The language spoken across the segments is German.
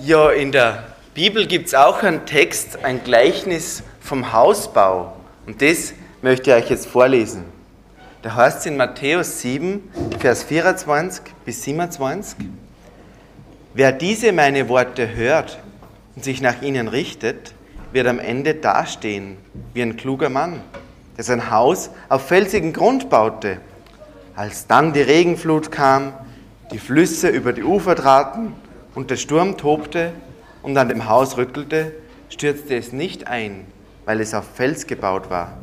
Ja, in der Bibel gibt es auch einen Text, ein Gleichnis vom Hausbau. Und das möchte ich euch jetzt vorlesen. Da heißt es in Matthäus 7, Vers 24 bis 27, Wer diese meine Worte hört und sich nach ihnen richtet, wird am Ende dastehen wie ein kluger Mann, der sein Haus auf felsigen Grund baute. Als dann die Regenflut kam, die Flüsse über die Ufer traten und der Sturm tobte und an dem Haus rüttelte, stürzte es nicht ein, weil es auf Fels gebaut war.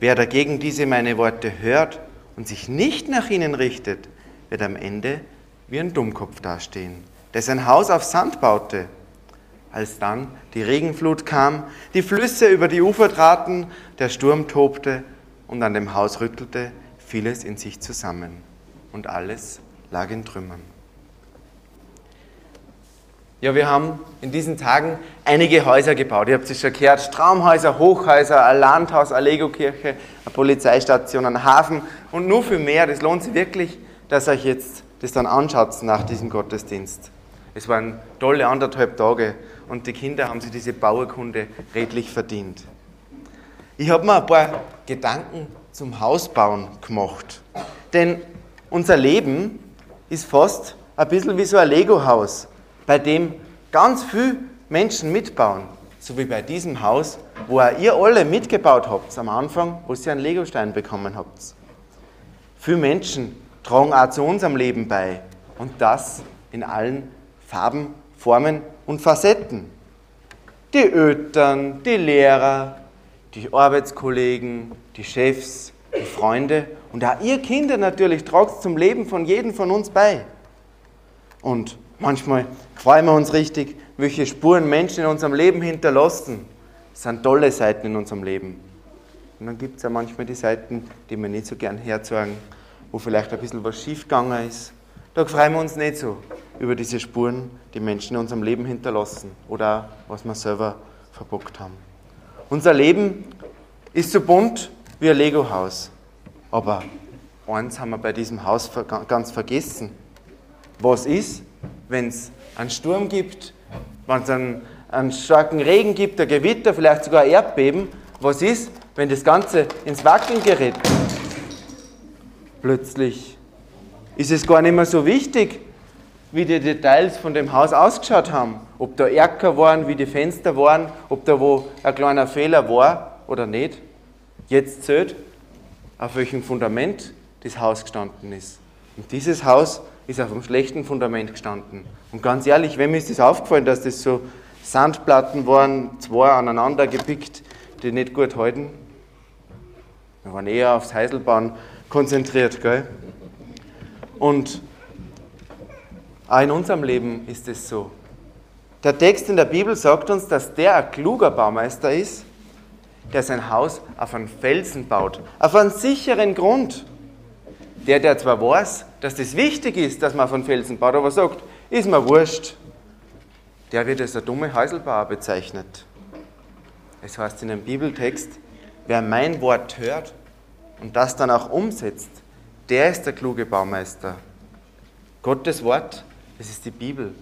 Wer dagegen diese meine Worte hört und sich nicht nach ihnen richtet, wird am Ende wie ein Dummkopf dastehen, der sein Haus auf Sand baute. Als dann die Regenflut kam, die Flüsse über die Ufer traten, der Sturm tobte und an dem Haus rüttelte, fiel es in sich zusammen und alles lag in Trümmern. Ja, wir haben in diesen Tagen einige Häuser gebaut. Ihr habt es schon gehört, Traumhäuser, Hochhäuser, ein Landhaus, eine Lego-Kirche, eine Polizeistation, ein Hafen und nur für mehr. Das lohnt sich wirklich, dass ihr euch jetzt das dann anschaut nach diesem Gottesdienst. Es waren tolle anderthalb Tage und die Kinder haben sich diese Bauerkunde redlich verdient. Ich habe mir ein paar Gedanken zum Hausbauen gemacht. Denn unser Leben ist fast ein bisschen wie so ein Lego-Haus bei dem ganz viele Menschen mitbauen, so wie bei diesem Haus, wo auch ihr alle mitgebaut habt am Anfang, wo ihr einen Legostein bekommen habt. Viele Menschen tragen auch zu unserem Leben bei und das in allen Farben, Formen und Facetten. Die Eltern, die Lehrer, die Arbeitskollegen, die Chefs, die Freunde und auch ihr Kinder natürlich tragt zum Leben von jedem von uns bei. Und Manchmal freuen wir uns richtig, welche Spuren Menschen in unserem Leben hinterlassen. Das sind tolle Seiten in unserem Leben. Und dann gibt es ja manchmal die Seiten, die wir nicht so gern herzeigen, wo vielleicht ein bisschen was schiefgegangen ist. Da freuen wir uns nicht so über diese Spuren, die Menschen in unserem Leben hinterlassen oder was wir selber verbockt haben. Unser Leben ist so bunt wie ein Lego-Haus. Aber eins haben wir bei diesem Haus ganz vergessen. Was ist, wenn es einen Sturm gibt, wenn es einen, einen starken Regen gibt, ein Gewitter, vielleicht sogar ein Erdbeben, was ist, wenn das Ganze ins Wackeln gerät? Plötzlich ist es gar nicht mehr so wichtig, wie die Details von dem Haus ausgeschaut haben. Ob da Erker waren, wie die Fenster waren, ob da wo ein kleiner Fehler war oder nicht. Jetzt zählt, auf welchem Fundament das Haus gestanden ist. Und dieses Haus ist auf einem schlechten Fundament gestanden. Und ganz ehrlich, wem ist das aufgefallen, dass das so Sandplatten waren, zwei aneinander gepickt, die nicht gut halten? Wir waren eher aufs Heiselbauen konzentriert, gell? Und auch in unserem Leben ist es so. Der Text in der Bibel sagt uns, dass der ein kluger Baumeister ist, der sein Haus auf einen Felsen baut, auf einen sicheren Grund. Der, der zwar weiß, dass das wichtig ist, dass man von Felsen baut, aber sagt, ist mir wurscht, der wird als ein dumme Häuselbauer bezeichnet. Es heißt in einem Bibeltext, wer mein Wort hört und das dann auch umsetzt, der ist der kluge Baumeister. Gottes Wort, das ist die Bibel.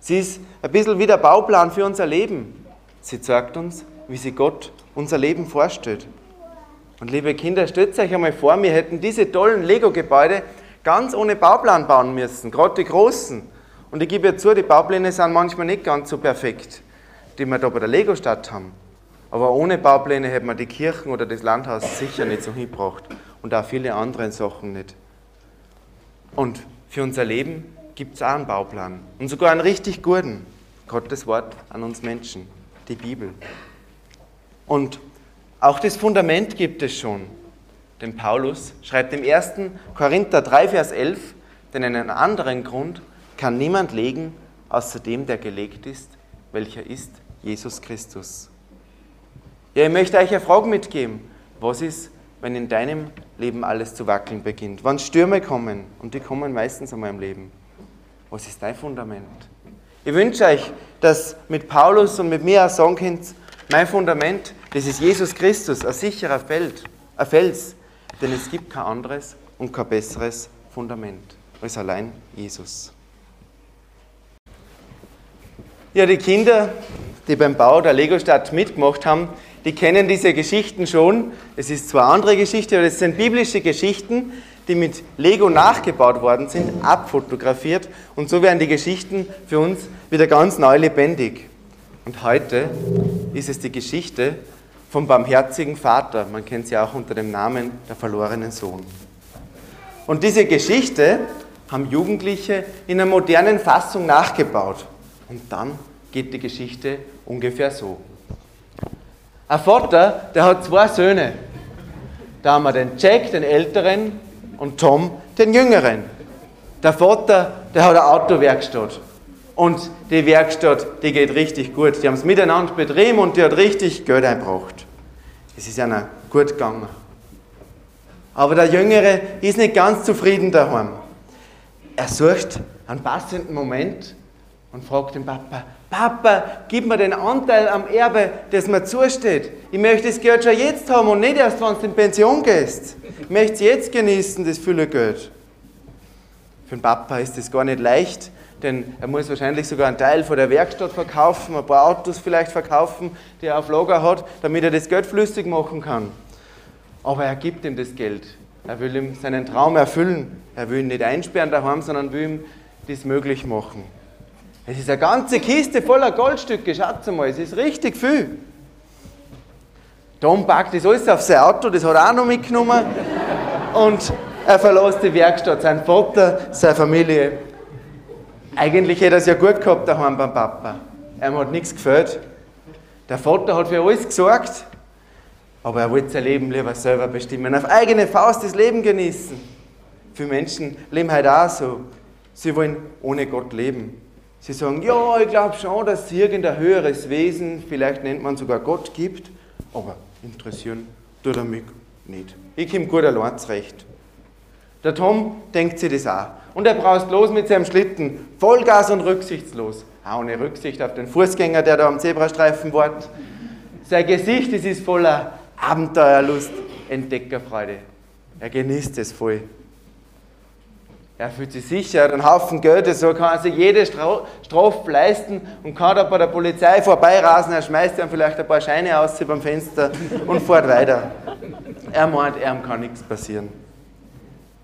Sie ist ein bisschen wie der Bauplan für unser Leben. Sie zeigt uns, wie sie Gott unser Leben vorstellt. Und liebe Kinder, stellt euch einmal vor, wir hätten diese tollen Lego-Gebäude ganz ohne Bauplan bauen müssen, gerade die großen. Und ich gebe zu, die Baupläne sind manchmal nicht ganz so perfekt, die wir da bei der Lego-Stadt haben. Aber ohne Baupläne hätten wir die Kirchen oder das Landhaus sicher nicht so hingebracht und auch viele andere Sachen nicht. Und für unser Leben gibt es auch einen Bauplan und sogar einen richtig guten. Gottes Wort an uns Menschen, die Bibel. Und auch das Fundament gibt es schon. Denn Paulus schreibt im 1. Korinther 3, Vers 11, denn einen anderen Grund kann niemand legen, außer dem, der gelegt ist, welcher ist Jesus Christus. Ja, ich möchte euch eine Frage mitgeben. Was ist, wenn in deinem Leben alles zu wackeln beginnt? Wann Stürme kommen, und die kommen meistens in meinem Leben, was ist dein Fundament? Ich wünsche euch, dass mit Paulus und mit mir auch sagen könnt, mein Fundament das ist Jesus Christus, ein sicherer Feld, ein Fels, denn es gibt kein anderes und kein besseres Fundament als allein Jesus. Ja, die Kinder, die beim Bau der Lego-Stadt mitgemacht haben, die kennen diese Geschichten schon. Es ist zwar eine andere Geschichte, aber es sind biblische Geschichten, die mit Lego nachgebaut worden sind, abfotografiert. Und so werden die Geschichten für uns wieder ganz neu lebendig. Und heute ist es die Geschichte vom barmherzigen Vater. Man kennt sie auch unter dem Namen der verlorenen Sohn. Und diese Geschichte haben Jugendliche in einer modernen Fassung nachgebaut. Und dann geht die Geschichte ungefähr so. Ein Vater, der hat zwei Söhne. Da haben wir den Jack, den Älteren, und Tom, den Jüngeren. Der Vater, der hat eine Autowerkstatt. Und die Werkstatt, die geht richtig gut. Die haben es miteinander betrieben und die hat richtig Geld eingebracht. Es ist ihnen gut gegangen. Aber der Jüngere ist nicht ganz zufrieden daheim. Er sucht einen passenden Moment und fragt den Papa, Papa, gib mir den Anteil am Erbe, das mir zusteht. Ich möchte das Geld schon jetzt haben und nicht erst, wenn du in Pension gehst. Ich möchte es jetzt genießen, das viele Geld. Für den Papa ist das gar nicht leicht, denn er muss wahrscheinlich sogar einen Teil von der Werkstatt verkaufen, ein paar Autos vielleicht verkaufen, die er auf Lager hat, damit er das Geld flüssig machen kann. Aber er gibt ihm das Geld. Er will ihm seinen Traum erfüllen. Er will ihn nicht einsperren daheim, sondern will ihm das möglich machen. Es ist eine ganze Kiste voller Goldstücke, schaut mal, es ist richtig viel. Tom packt das alles auf sein Auto, das hat er auch noch mitgenommen. Und er verlässt die Werkstatt, sein Vater, seine Familie. Eigentlich hätte er es ja gut gehabt daheim beim Papa. Er hat nichts gefällt. Der Vater hat für alles gesorgt, aber er wollte sein Leben lieber selber bestimmen. Auf eigene Faust das Leben genießen. Viele Menschen leben heute auch so. Sie wollen ohne Gott leben. Sie sagen, ja, ich glaube schon, dass es irgendein höheres Wesen, vielleicht nennt man sogar Gott, gibt, aber interessieren tut er mich nicht. Ich komme gut allein zurecht. Der Tom denkt sich das auch. Und er braust los mit seinem Schlitten, Vollgas und rücksichtslos. Auch ohne Rücksicht auf den Fußgänger, der da am Zebrastreifen wartet. Sein Gesicht das ist voller Abenteuerlust, Entdeckerfreude. Er genießt es voll. Er fühlt sich sicher, er hat einen Haufen Geld, so kann er sich jede Strafe leisten und kann da bei der Polizei vorbeirasen. Er schmeißt ihm vielleicht ein paar Scheine aus beim Fenster und fährt weiter. Er meint, ihm kann nichts passieren.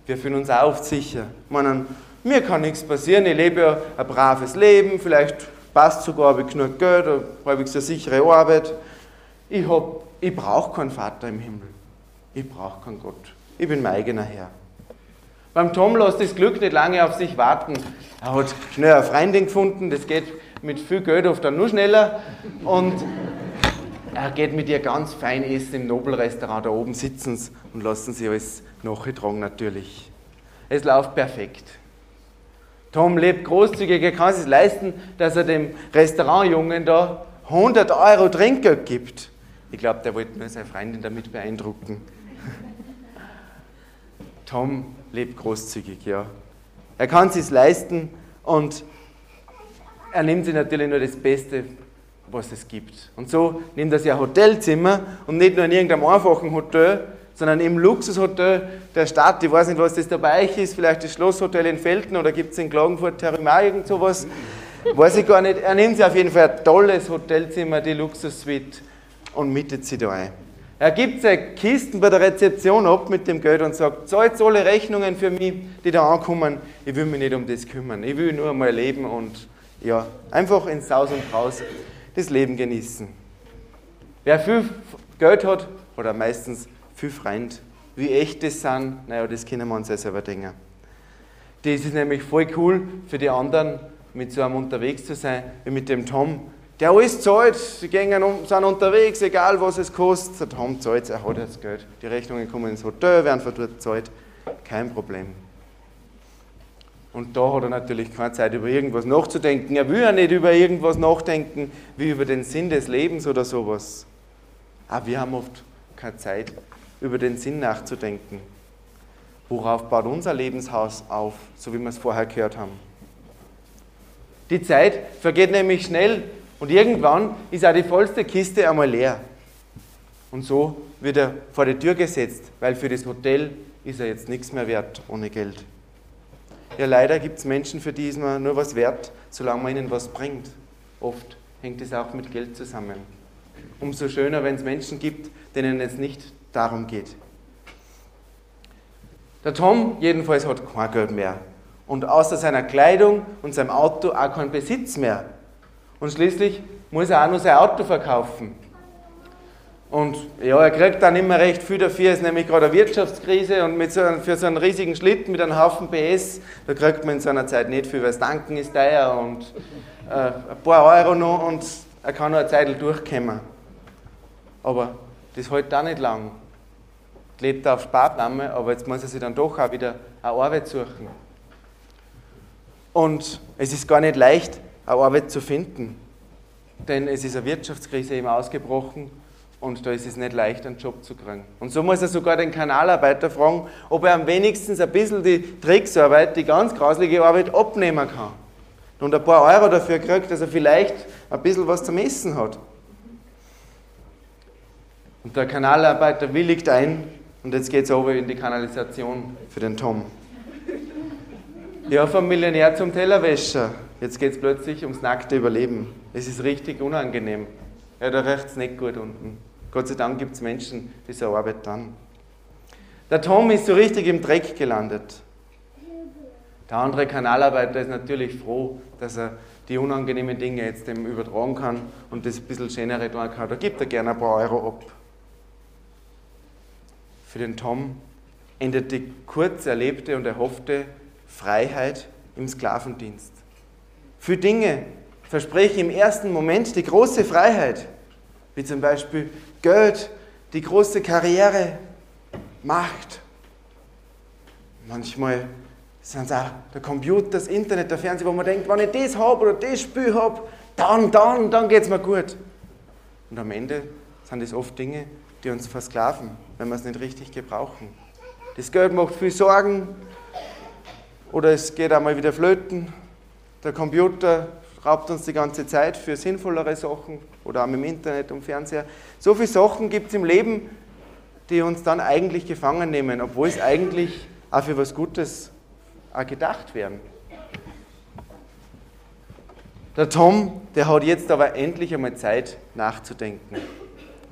Wir fühlen uns auch oft sicher. Meinen, mir kann nichts passieren, ich lebe ja ein braves Leben, vielleicht passt sogar, habe ich genug Geld, habe ich eine sichere Arbeit. Ich, ich brauche keinen Vater im Himmel. Ich brauche keinen Gott. Ich bin mein eigener Herr. Beim Tom lässt das Glück nicht lange auf sich warten. Er hat schnell eine Freundin gefunden, das geht mit viel Geld oft dann nur schneller. Und er geht mit ihr ganz fein essen im Nobelrestaurant. Da oben sitzen und lassen sie alles nachgetragen natürlich. Es läuft perfekt. Tom lebt großzügig, er kann sich leisten, dass er dem Restaurantjungen da 100 Euro Trinkgeld gibt. Ich glaube, der wollte nur seine Freundin damit beeindrucken. Tom lebt großzügig, ja. Er kann es sich leisten und er nimmt sich natürlich nur das Beste, was es gibt. Und so nimmt er sich ein Hotelzimmer und nicht nur in irgendeinem einfachen Hotel, sondern im Luxushotel der Stadt. Ich weiß nicht, was das da bei euch ist, vielleicht das Schlosshotel in Felten oder gibt es in Klagenfurt Terrimar irgend sowas. Weiß ich gar nicht. Er nimmt sich auf jeden Fall ein tolles Hotelzimmer, die Luxussuite und mietet sie da ein. Er gibt seine Kisten bei der Rezeption ab mit dem Geld und sagt, zahlt alle Rechnungen für mich, die da ankommen. Ich will mich nicht um das kümmern. Ich will nur mal leben und ja, einfach ins Saus und Braus das Leben genießen. Wer viel Geld hat, oder meistens viel Freund. Wie echt das sind, naja, das können wir uns ja selber denken. Das ist nämlich voll cool für die anderen, mit so einem unterwegs zu sein, wie mit dem Tom. Der alles zahlt, sie gehen sind unterwegs, egal was es kostet. Der Tom zahlt, er hat das Geld. Die Rechnungen kommen ins Hotel, werden von dort gezahlt. Kein Problem. Und da hat er natürlich keine Zeit, über irgendwas nachzudenken. Er will ja nicht über irgendwas nachdenken, wie über den Sinn des Lebens oder sowas. Aber wir haben oft keine Zeit, über den Sinn nachzudenken. Worauf baut unser Lebenshaus auf, so wie wir es vorher gehört haben? Die Zeit vergeht nämlich schnell und irgendwann ist auch die vollste Kiste einmal leer. Und so wird er vor die Tür gesetzt, weil für das Hotel ist er jetzt nichts mehr wert ohne Geld. Ja, leider gibt es Menschen, für die ist man nur was wert, solange man ihnen was bringt oft hängt es auch mit Geld zusammen. Umso schöner, wenn es Menschen gibt, denen es nicht darum geht. Der Tom jedenfalls hat kein Geld mehr und außer seiner Kleidung und seinem Auto auch keinen Besitz mehr. Und schließlich muss er auch noch sein Auto verkaufen. Und ja, er kriegt dann immer recht viel dafür, es ist nämlich gerade eine Wirtschaftskrise und mit so einem, für so einen riesigen Schlitten mit einem Haufen PS, da kriegt man in so einer Zeit nicht viel, weil das Tanken ist teuer und äh, ein paar Euro noch und er kann noch eine Zeit durchkommen. Aber das hält auch nicht lang. Lebt auf Sparflamme, aber jetzt muss er sich dann doch auch wieder eine Arbeit suchen. Und es ist gar nicht leicht, eine Arbeit zu finden, denn es ist eine Wirtschaftskrise eben ausgebrochen und da ist es nicht leicht, einen Job zu kriegen. Und so muss er sogar den Kanalarbeiter fragen, ob er am wenigstens ein bisschen die Drecksarbeit, die ganz grauslige Arbeit abnehmen kann. Und ein paar Euro dafür kriegt, dass er vielleicht ein bisschen was zum Essen hat. Und der Kanalarbeiter willigt ein und jetzt geht es over in die Kanalisation für den Tom. Ja, vom Millionär zum Tellerwäscher. Jetzt geht es plötzlich ums nackte Überleben. Es ist richtig unangenehm. Ja, da riecht es nicht gut unten. Gott sei Dank gibt es Menschen, die so arbeiten dann. Der Tom ist so richtig im Dreck gelandet. Der andere Kanalarbeiter ist natürlich froh, dass er die unangenehmen Dinge jetzt dem übertragen kann und das ein bisschen schönere tun kann. Da gibt er gerne ein paar Euro ab. Für den Tom endet die kurz erlebte und erhoffte Freiheit im Sklavendienst. Für Dinge verspreche im ersten Moment die große Freiheit, wie zum Beispiel Geld, die große Karriere, Macht. Manchmal sind es auch der Computer, das Internet, der Fernseher, wo man denkt, wenn ich das habe oder das Spiel habe, dann, dann, dann geht es mir gut. Und am Ende sind es oft Dinge, die uns versklaven, wenn wir es nicht richtig gebrauchen. Das Geld macht viel Sorgen oder es geht einmal wieder flöten. Der Computer raubt uns die ganze Zeit für sinnvollere Sachen oder auch im Internet und Fernseher. So viele Sachen gibt es im Leben, die uns dann eigentlich gefangen nehmen, obwohl es eigentlich auch für was Gutes auch gedacht werden. Der Tom, der hat jetzt aber endlich einmal Zeit nachzudenken.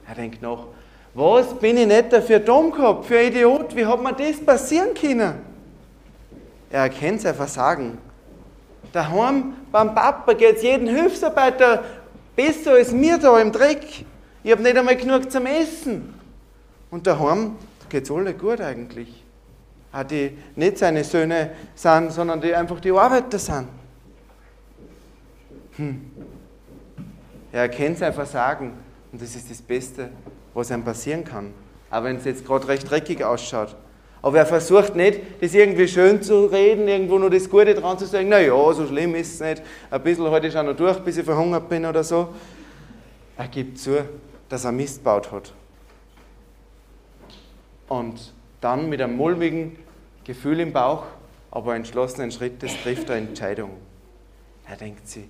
Er denkt nach, was bin ich nicht dafür dumm gehabt, für ein Idiot, wie hat mir das passieren können? Er erkennt sein Versagen. Daheim beim Papa geht es jedem Hilfsarbeiter besser als mir da im Dreck. Ich habe nicht einmal genug zum Essen. Und daheim geht es alle gut eigentlich. Auch die nicht seine Söhne sind, sondern die einfach die Arbeiter sind. Hm. Er erkennt sein Versagen und das ist das Beste, was einem passieren kann. Auch wenn es jetzt gerade recht dreckig ausschaut. Aber er versucht nicht, das irgendwie schön zu reden, irgendwo nur das Gute dran zu sagen, naja, so schlimm ist es nicht, ein bisschen halte ich auch noch durch, bis ich verhungert bin oder so. Er gibt zu, dass er Mist baut hat. Und dann mit einem mulmigen Gefühl im Bauch, aber entschlossenen Schrittes trifft er Entscheidung. Er denkt sich,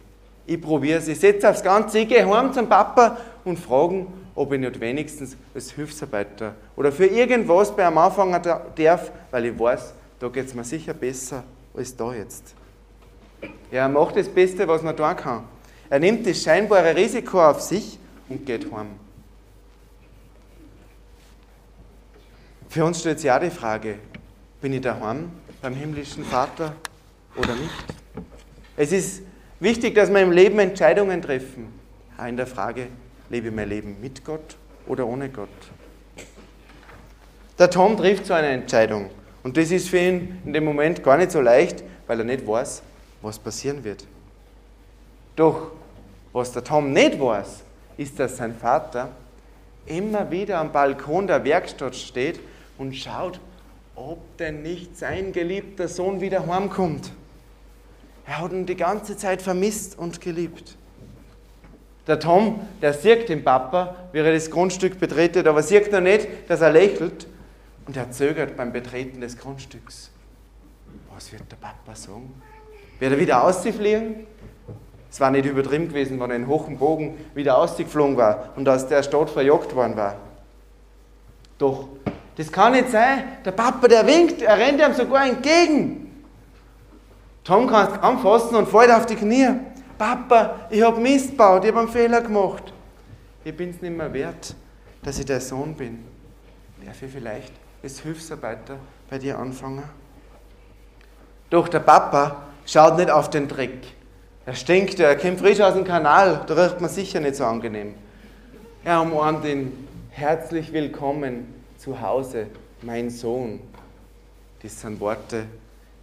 ich probiere es, ich setze aufs Ganze, ich gehe heim zum Papa und frage, ob ich nicht wenigstens als Hilfsarbeiter oder für irgendwas bei einem anfangen darf, weil ich weiß, da geht es mir sicher besser als da jetzt. Er macht das Beste, was man tun kann. Er nimmt das scheinbare Risiko auf sich und geht heim. Für uns stellt sich auch die Frage, bin ich daheim beim himmlischen Vater oder nicht? Es ist wichtig, dass wir im Leben Entscheidungen treffen. Auch in der Frage, lebe ich mein Leben mit Gott oder ohne Gott? Der Tom trifft so eine Entscheidung. Und das ist für ihn in dem Moment gar nicht so leicht, weil er nicht weiß, was passieren wird. Doch was der Tom nicht weiß, ist, dass sein Vater immer wieder am Balkon der Werkstatt steht und schaut, ob denn nicht sein geliebter Sohn wieder heimkommt. Er hat ihn die ganze Zeit vermisst und geliebt. Der Tom, der sieht den Papa, wie er das Grundstück betretet, aber sieht noch nicht, dass er lächelt und er zögert beim Betreten des Grundstücks. Was wird der Papa sagen? Wird er wieder ausfliegen? Es war nicht übertrieben gewesen, wenn er in hohem Bogen wieder ausgeflogen war und aus der Stadt verjagt worden war. Doch, das kann nicht sein. Der Papa, der winkt, er rennt ihm sogar entgegen. Tom kann es kaum fassen und fällt auf die Knie. Papa, ich habe Mist gebaut, ich habe einen Fehler gemacht. Ich bin es nicht mehr wert, dass ich der Sohn bin. Darf ich vielleicht als Hilfsarbeiter bei dir anfangen? Doch der Papa schaut nicht auf den Dreck. Er stinkt, er kommt frisch aus dem Kanal, da riecht man sicher nicht so angenehm. Er umarmt ihn, herzlich willkommen zu Hause, mein Sohn. Das sind Worte,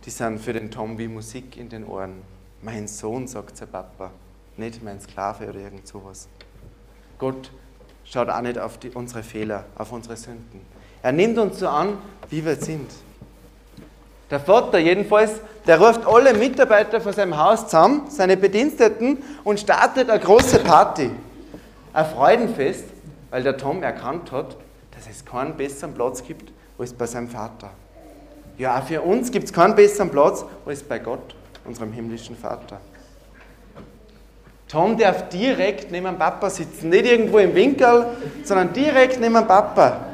die sind für den Tom wie Musik in den Ohren. Mein Sohn, sagt sein Papa, nicht mein Sklave oder irgend sowas. Gott schaut auch nicht auf die, unsere Fehler, auf unsere Sünden. Er nimmt uns so an, wie wir sind. Der Vater jedenfalls, der ruft alle Mitarbeiter von seinem Haus zusammen, seine Bediensteten, und startet eine große Party. Ein Freudenfest, weil der Tom erkannt hat, dass es keinen besseren Platz gibt als bei seinem Vater. Ja, auch für uns gibt es keinen besseren Platz als bei Gott, unserem himmlischen Vater. Tom darf direkt neben dem Papa sitzen, nicht irgendwo im Winkel, sondern direkt neben dem Papa.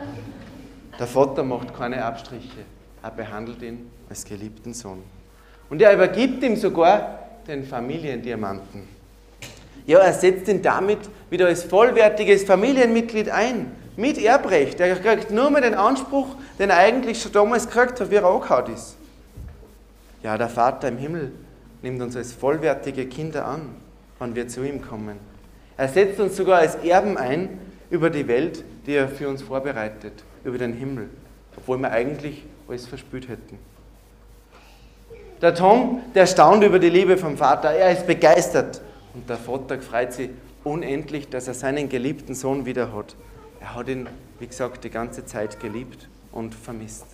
Der Vater macht keine Abstriche, er behandelt ihn als geliebten Sohn. Und er übergibt ihm sogar den Familiendiamanten. Ja, er setzt ihn damit wieder als vollwertiges Familienmitglied ein, mit Erbrecht. Er kriegt nur mehr den Anspruch, den er eigentlich schon damals gekriegt hat, wie er angehaut ist. Ja, der Vater im Himmel nimmt uns als vollwertige Kinder an, wenn wir zu ihm kommen. Er setzt uns sogar als Erben ein über die Welt, die er für uns vorbereitet, über den Himmel, obwohl wir eigentlich alles verspürt hätten. Der Tom, der staunt über die Liebe vom Vater, er ist begeistert und der Vater freut sich unendlich, dass er seinen geliebten Sohn wieder hat. Er hat ihn, wie gesagt, die ganze Zeit geliebt und vermisst.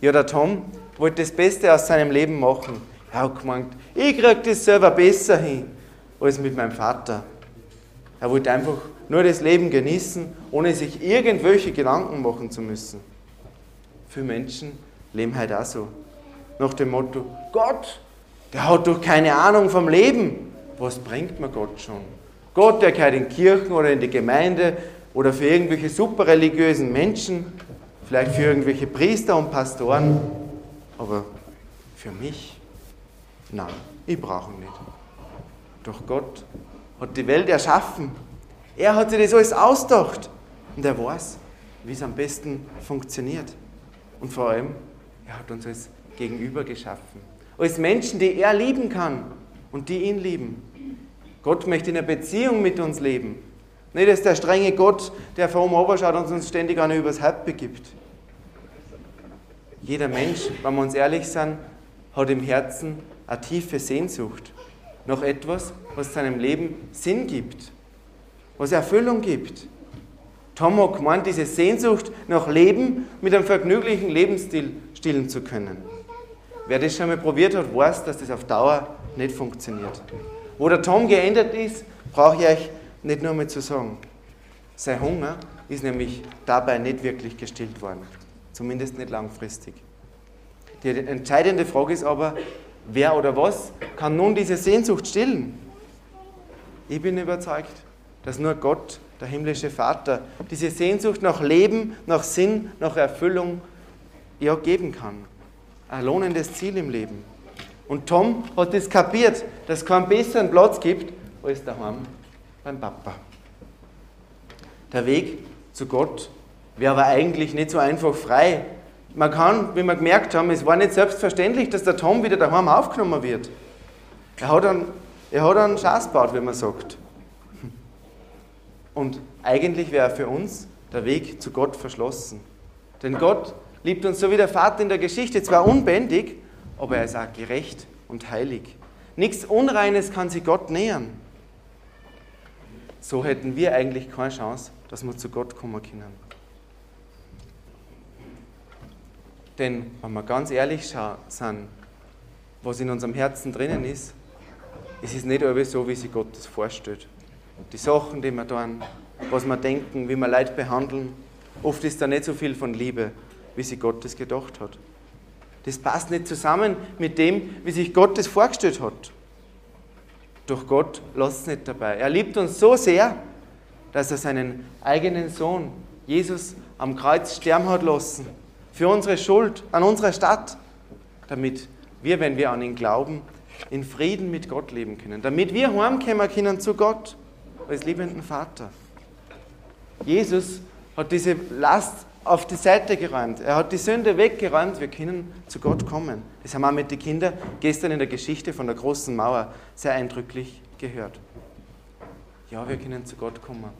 Ja, der Tom wollte das Beste aus seinem Leben machen. Er hat gemeint, ich kriege das selber besser hin als mit meinem Vater. Er wollte einfach nur das Leben genießen, ohne sich irgendwelche Gedanken machen zu müssen. Viele Menschen leben halt auch so. Nach dem Motto, Gott, der hat doch keine Ahnung vom Leben. Was bringt mir Gott schon? Gott, der gehört in Kirchen oder in die Gemeinde oder für irgendwelche superreligiösen Menschen, vielleicht für irgendwelche Priester und Pastoren, aber für mich, nein, ich brauche ihn nicht. Doch Gott hat die Welt erschaffen. Er hat sich das alles ausgedacht und er weiß, wie es am besten funktioniert. Und vor allem, er hat uns als Gegenüber geschaffen. Als Menschen, die er lieben kann und die ihn lieben. Gott möchte in einer Beziehung mit uns leben. Nicht als der strenge Gott, der von oben schaut und uns ständig einer übers Haupt begibt. Jeder Mensch, wenn wir uns ehrlich sind, hat im Herzen eine tiefe Sehnsucht nach etwas, was seinem Leben Sinn gibt, was Erfüllung gibt. Tom hat gemeint, diese Sehnsucht nach Leben mit einem vergnüglichen Lebensstil stillen zu können. Wer das schon mal probiert hat, weiß, dass das auf Dauer nicht funktioniert. Wo der Tom geändert ist, brauche ich euch nicht nur mal zu sagen. Sein Hunger ist nämlich dabei nicht wirklich gestillt worden. Zumindest nicht langfristig. Die entscheidende Frage ist aber, wer oder was kann nun diese Sehnsucht stillen? Ich bin überzeugt, dass nur Gott, der himmlische Vater, diese Sehnsucht nach Leben, nach Sinn, nach Erfüllung ja geben kann. Ein lohnendes Ziel im Leben. Und Tom hat das kapiert, dass es keinen besseren Platz gibt als daheim beim Papa. Der Weg zu Gott wäre aber eigentlich nicht so einfach frei. Man kann, wie wir gemerkt haben, es war nicht selbstverständlich, dass der Tom wieder daheim aufgenommen wird. Er hat einen, er hat einen Schatz gebaut, wie man sagt. Und eigentlich wäre für uns der Weg zu Gott verschlossen. Denn Gott liebt uns so wie der Vater in der Geschichte, zwar unbändig, aber er ist auch gerecht und heilig. Nichts Unreines kann sich Gott nähern. So hätten wir eigentlich keine Chance, dass wir zu Gott kommen können. Denn wenn wir ganz ehrlich sind, was in unserem Herzen drinnen ist, es ist nicht alles so, wie sich Gott das vorstellt. Die Sachen, die wir tun, was wir denken, wie wir Leute behandeln, oft ist da nicht so viel von Liebe, wie sich Gott das gedacht hat. Das passt nicht zusammen mit dem, wie sich Gott das vorgestellt hat. Doch Gott lässt es nicht dabei. Er liebt uns so sehr, dass er seinen eigenen Sohn, Jesus, am Kreuz sterben hat lassen. Für unsere Schuld, an unserer Stadt. Damit wir, wenn wir an ihn glauben, in Frieden mit Gott leben können, damit wir heimkommen können zu Gott als liebenden Vater. Jesus hat diese Last auf die Seite geräumt. Er hat die Sünde weggeräumt. Wir können zu Gott kommen. Das haben wir mit den Kindern gestern in der Geschichte von der großen Mauer sehr eindrücklich gehört. Ja, wir können zu Gott kommen,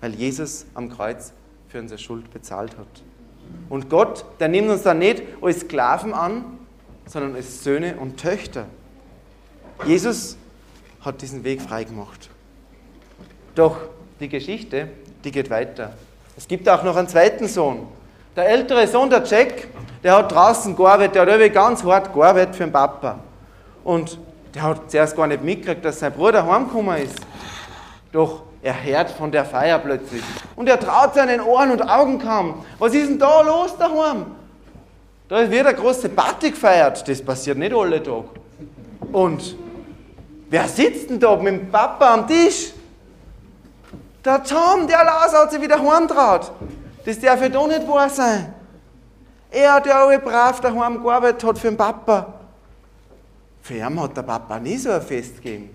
weil Jesus am Kreuz für unsere Schuld bezahlt hat. Und Gott, der nimmt uns dann nicht als Sklaven an, sondern als Söhne und Töchter. Jesus hat diesen Weg freigemacht. Doch die Geschichte, die geht weiter. Es gibt auch noch einen zweiten Sohn. Der ältere Sohn, der Jack, der hat draußen gearbeitet, der hat irgendwie ganz hart gearbeitet für den Papa. Und der hat zuerst gar nicht mitgekriegt, dass sein Bruder heimgekommen ist. Doch er hört von der Feier plötzlich. Und er traut seinen Ohren und Augen kaum. Was ist denn da los daheim? Da wird eine große Party gefeiert. Das passiert nicht alle Tage. Und wer sitzt denn da mit dem Papa am Tisch? Der Tom, der Lars hat sich wieder heimtraut. Das darf ja doch nicht wahr sein. Er, der alle brav daheim gearbeitet hat für den Papa. Für ihn hat der Papa nie so ein Fest gegeben.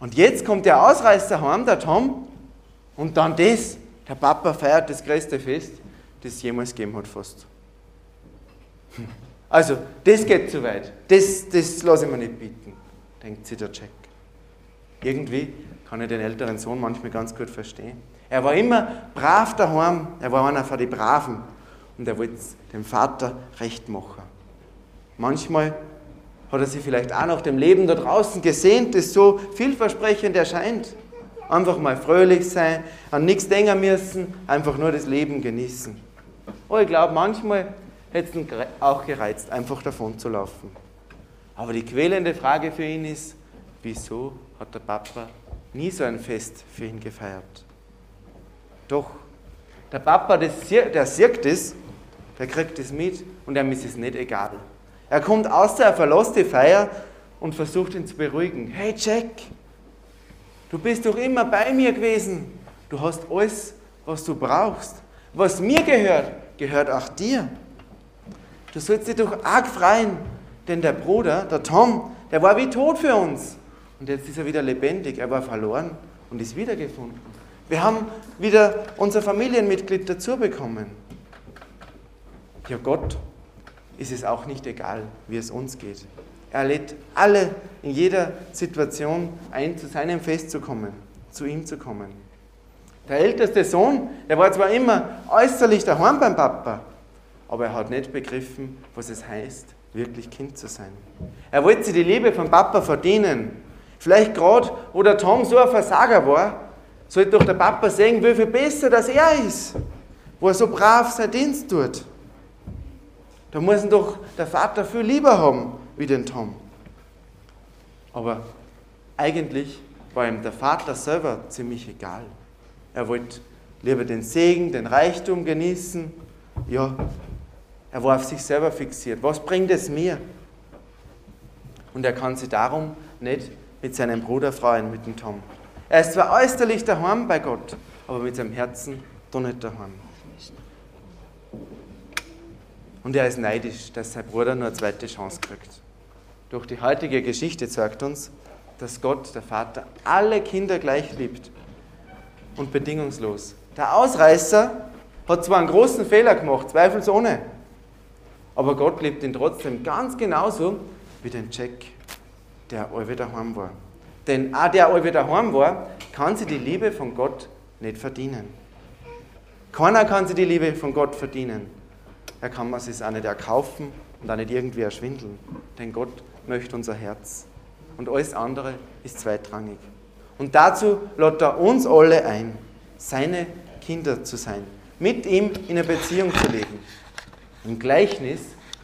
Und jetzt kommt der Ausreißer heim, der Tom, und dann das. Der Papa feiert das größte Fest, das es jemals gegeben hat, fast. Also, das geht zu weit. Das, das lasse ich mir nicht bieten, denkt sich der Jack. Irgendwie kann ich den älteren Sohn manchmal ganz gut verstehen. Er war immer brav daheim, er war einer von den Braven und er wollte dem Vater recht machen. Manchmal hat er sich vielleicht auch nach dem Leben da draußen gesehnt, das so vielversprechend erscheint. Einfach mal fröhlich sein, an nichts denken müssen, einfach nur das Leben genießen. Aber ich glaube, manchmal hätte es ihn auch gereizt, einfach davon zu laufen. Aber die quälende Frage für ihn ist, wieso hat der Papa nie so ein Fest für ihn gefeiert. Doch, der Papa, der sieht das, der kriegt das mit und ihm ist es nicht egal. Er kommt aus der verlässt die Feier und versucht ihn zu beruhigen. Hey Jack, du bist doch immer bei mir gewesen. Du hast alles, was du brauchst. Was mir gehört, gehört auch dir. Du sollst dich doch arg freuen, denn der Bruder, der Tom, der war wie tot für uns. Und jetzt ist er wieder lebendig. Er war verloren und ist wiedergefunden. Wir haben wieder unser Familienmitglied dazu bekommen. Ja, Gott ist es auch nicht egal, wie es uns geht. Er lädt alle in jeder Situation ein, zu seinem Fest zu kommen, zu ihm zu kommen. Der älteste Sohn, der war zwar immer äußerlich daheim beim Papa, aber er hat nicht begriffen, was es heißt, wirklich Kind zu sein. Er wollte sich die Liebe vom Papa verdienen Vielleicht gerade, wo der Tom so ein Versager war, sollte doch der Papa sehen, wie viel besser das er ist, wo er so brav seinen Dienst tut. Da muss ihn doch der Vater viel lieber haben wie den Tom. Aber eigentlich war ihm der Vater selber ziemlich egal. Er wollte lieber den Segen, den Reichtum genießen. Ja, er war auf sich selber fixiert. Was bringt es mir? Und er kann sich darum nicht mit seinem Bruder freuen, mit dem Tom. Er ist zwar äußerlich daheim bei Gott, aber mit seinem Herzen doch nicht daheim. Und er ist neidisch, dass sein Bruder nur eine zweite Chance kriegt. Durch die heutige Geschichte zeigt uns, dass Gott, der Vater, alle Kinder gleich liebt und bedingungslos. Der Ausreißer hat zwar einen großen Fehler gemacht, zweifelsohne, aber Gott liebt ihn trotzdem ganz genauso wie den Jack der alle daheim war. Denn auch der alle daheim war, kann sich die Liebe von Gott nicht verdienen. Keiner kann sich die Liebe von Gott verdienen. Er kann man es auch nicht erkaufen und auch nicht irgendwie erschwindeln. Denn Gott möchte unser Herz. Und alles andere ist zweitrangig. Und dazu lädt er uns alle ein, seine Kinder zu sein, mit ihm in eine Beziehung zu leben. Im Gleichnis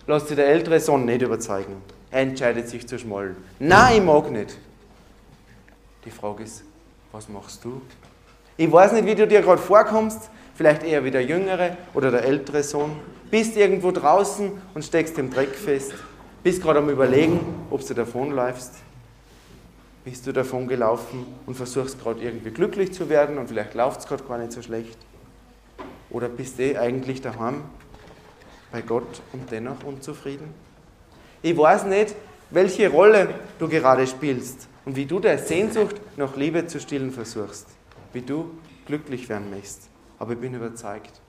lässt sich der ältere Sohn nicht überzeugen. Er entscheidet sich zu schmollen. Nein, ich mag nicht. Die Frage ist, was machst du? Ich weiß nicht, wie du dir gerade vorkommst, vielleicht eher wie der jüngere oder der ältere Sohn. Bist irgendwo draußen und steckst im Dreck fest. Bist gerade am Überlegen, ob du davonläufst. Bist du davon gelaufen und versuchst gerade irgendwie glücklich zu werden und vielleicht läuft es gerade gar nicht so schlecht. Oder bist du eigentlich daheim bei Gott und dennoch unzufrieden? Ich weiß nicht, welche Rolle du gerade spielst und wie du der Sehnsucht nach Liebe zu stillen versuchst, wie du glücklich werden möchtest. Aber ich bin überzeugt,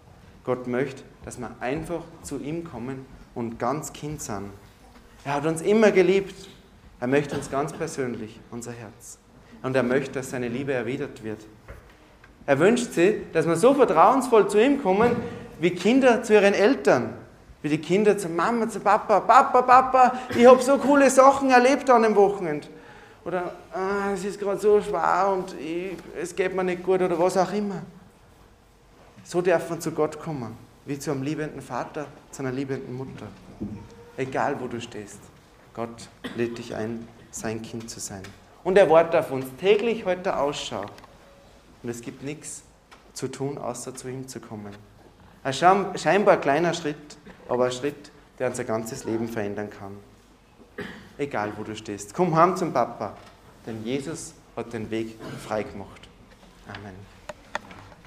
Gott möchte, dass wir einfach zu ihm kommen und ganz Kind sind. Er hat uns immer geliebt. Er möchte uns ganz persönlich, unser Herz. Und er möchte, dass seine Liebe erwidert wird. Er wünscht sich, dass wir so vertrauensvoll zu ihm kommen, wie Kinder zu ihren Eltern. Wie die Kinder zur Mama, zu Papa. Papa, Papa, ich habe so coole Sachen erlebt an dem Wochenende. Oder ah, es ist gerade so schwer und ich, es geht mir nicht gut oder was auch immer. So darf man zu Gott kommen, wie zu einem liebenden Vater, zu einer liebenden Mutter. Egal wo du stehst. Gott lädt dich ein, sein Kind zu sein. Und er wartet auf uns täglich heute Ausschau. Und es gibt nichts zu tun, außer zu ihm zu kommen. Ein scheinbar kleiner Schritt, aber ein Schritt, der unser ganzes Leben verändern kann. Egal wo du stehst. Komm heim zum Papa, denn Jesus hat den Weg frei gemacht. Amen.